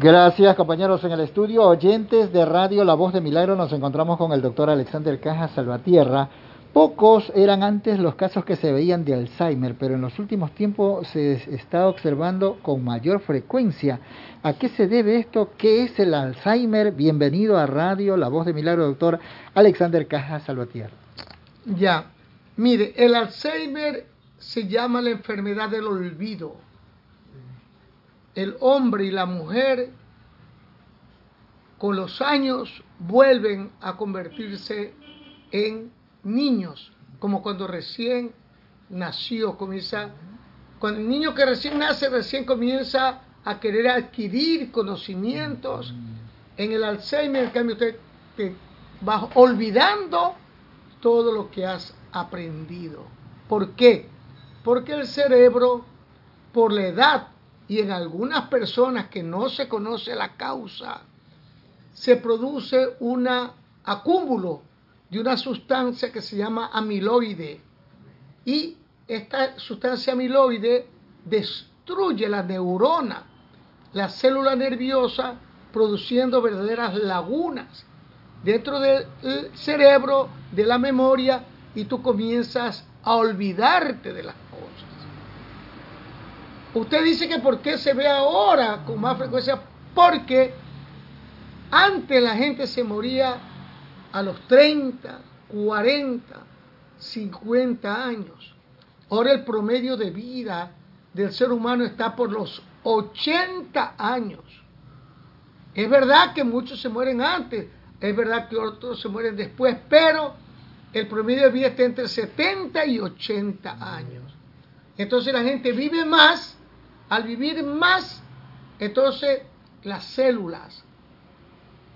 Gracias compañeros en el estudio, oyentes de Radio La Voz de Milagro, nos encontramos con el doctor Alexander Caja Salvatierra. Pocos eran antes los casos que se veían de Alzheimer, pero en los últimos tiempos se está observando con mayor frecuencia. ¿A qué se debe esto? ¿Qué es el Alzheimer? Bienvenido a Radio La Voz de Milagro, doctor Alexander Caja Salvatierra. Ya, mire, el Alzheimer se llama la enfermedad del olvido el hombre y la mujer con los años vuelven a convertirse en niños, como cuando recién nació, comienza, cuando el niño que recién nace recién comienza a querer adquirir conocimientos, en el Alzheimer, en cambio, usted te va olvidando todo lo que has aprendido. ¿Por qué? Porque el cerebro, por la edad y en algunas personas que no se conoce la causa, se produce un acúmulo de una sustancia que se llama amiloide. Y esta sustancia amiloide destruye la neurona, la célula nerviosa, produciendo verdaderas lagunas dentro del cerebro, de la memoria, y tú comienzas a olvidarte de las Usted dice que por qué se ve ahora con más frecuencia, porque antes la gente se moría a los 30, 40, 50 años. Ahora el promedio de vida del ser humano está por los 80 años. Es verdad que muchos se mueren antes, es verdad que otros se mueren después, pero el promedio de vida está entre 70 y 80 años. Entonces la gente vive más al vivir más, entonces las células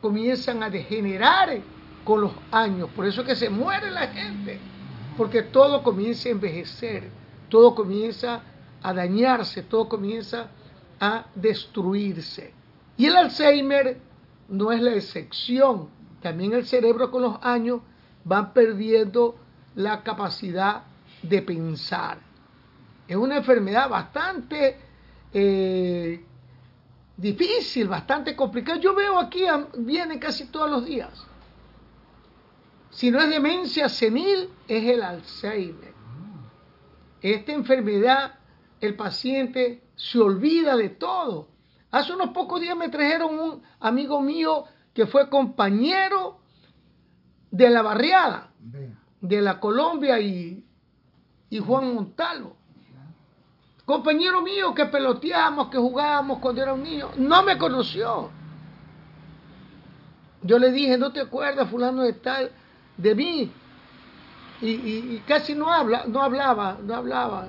comienzan a degenerar con los años. Por eso que se muere la gente, porque todo comienza a envejecer, todo comienza a dañarse, todo comienza a destruirse. Y el Alzheimer no es la excepción. También el cerebro con los años va perdiendo la capacidad de pensar. Es una enfermedad bastante eh, difícil, bastante complicado. Yo veo aquí, viene casi todos los días. Si no es demencia senil, es el Alzheimer. Esta enfermedad, el paciente se olvida de todo. Hace unos pocos días me trajeron un amigo mío que fue compañero de la barriada, de la Colombia y, y Juan Montalvo. Compañero mío que peloteamos, que jugábamos cuando era un niño, no me conoció. Yo le dije, ¿no te acuerdas, fulano de tal, de mí? Y, casi no, habla, no hablaba, no hablaba.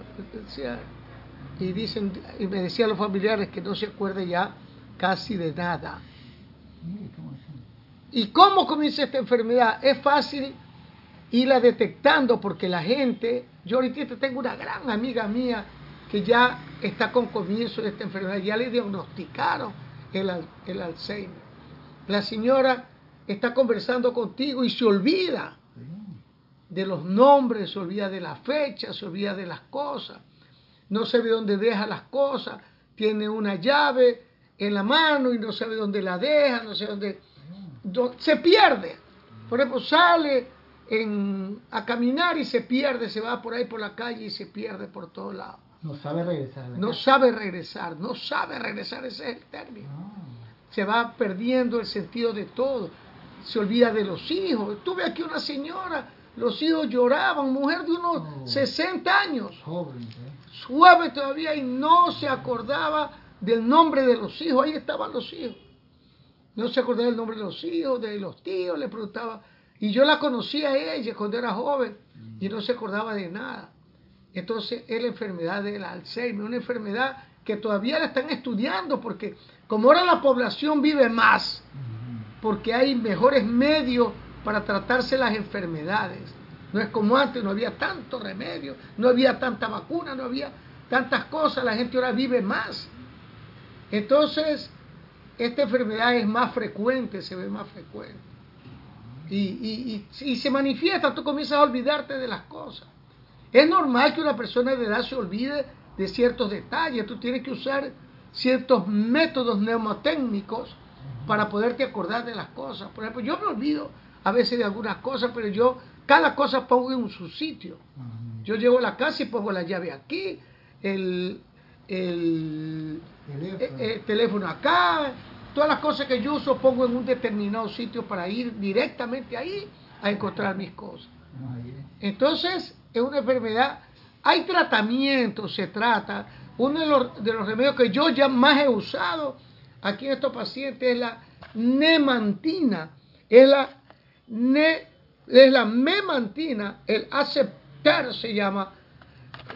y, dicen, y me decían los familiares que no se acuerde ya casi de nada. ¿Y cómo comienza esta enfermedad? Es fácil irla detectando porque la gente, yo ahorita tengo una gran amiga mía que ya está con comienzo de esta enfermedad, ya le diagnosticaron el, el Alzheimer. La señora está conversando contigo y se olvida de los nombres, se olvida de las fechas, se olvida de las cosas, no sabe dónde deja las cosas, tiene una llave en la mano y no sabe dónde la deja, no sé dónde, se pierde. Por ejemplo, sale a caminar y se pierde, se va por ahí por la calle y se pierde por todos lados. No sabe regresar. No sabe regresar, no sabe regresar, ese es el término. Ah. Se va perdiendo el sentido de todo. Se olvida de los hijos. Tuve aquí una señora, los hijos lloraban, mujer de unos 60 años. Joven, ¿eh? Suave todavía y no se acordaba del nombre de los hijos. Ahí estaban los hijos. No se acordaba del nombre de los hijos, de los tíos, le preguntaba. Y yo la conocía a ella cuando era joven y no se acordaba de nada. Entonces es la enfermedad del Alzheimer, una enfermedad que todavía la están estudiando porque como ahora la población vive más, porque hay mejores medios para tratarse las enfermedades. No es como antes, no había tanto remedio, no había tanta vacuna, no había tantas cosas, la gente ahora vive más. Entonces, esta enfermedad es más frecuente, se ve más frecuente. Y, y se manifiesta, tú comienzas a olvidarte de las cosas. Es normal que una persona de edad se olvide de ciertos detalles. Tú tienes que usar ciertos métodos mnemotécnicos para poderte acordar de las cosas. Por ejemplo, yo me olvido a veces de algunas cosas, pero yo cada cosa pongo en su sitio. Yo llego a la casa y pongo la llave aquí, el, el, teléfono. acá, todas las cosas que yo uso pongo en un determinado sitio para ir directamente ahí a encontrar mis cosas. Entonces, es una enfermedad, hay tratamiento, se trata. Uno de los, de los remedios que yo ya más he usado aquí en estos pacientes es la nemantina, es la, es la memantina, el aceptar se llama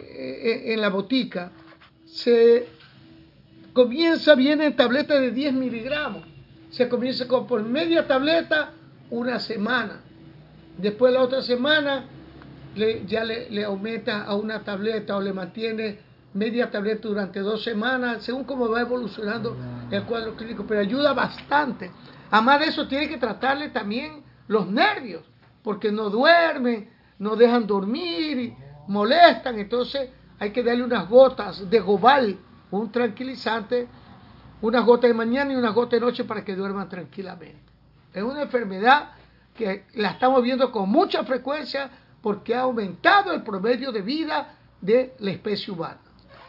eh, en la botica. Se comienza, viene en tableta de 10 miligramos. Se comienza con por media tableta una semana. Después la otra semana ya le, le, aumenta a una tableta o le mantiene media tableta durante dos semanas, según cómo va evolucionando el cuadro clínico, pero ayuda bastante. Además de eso, tiene que tratarle también los nervios, porque no duermen, no dejan dormir, molestan, entonces hay que darle unas gotas de gobal, un tranquilizante, unas gotas de mañana y unas gotas de noche para que duerman tranquilamente. Es una enfermedad que la estamos viendo con mucha frecuencia porque ha aumentado el promedio de vida de la especie humana.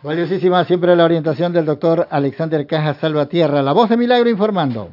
Valiosísima siempre la orientación del doctor Alexander Caja Salvatierra, la voz de Milagro informando.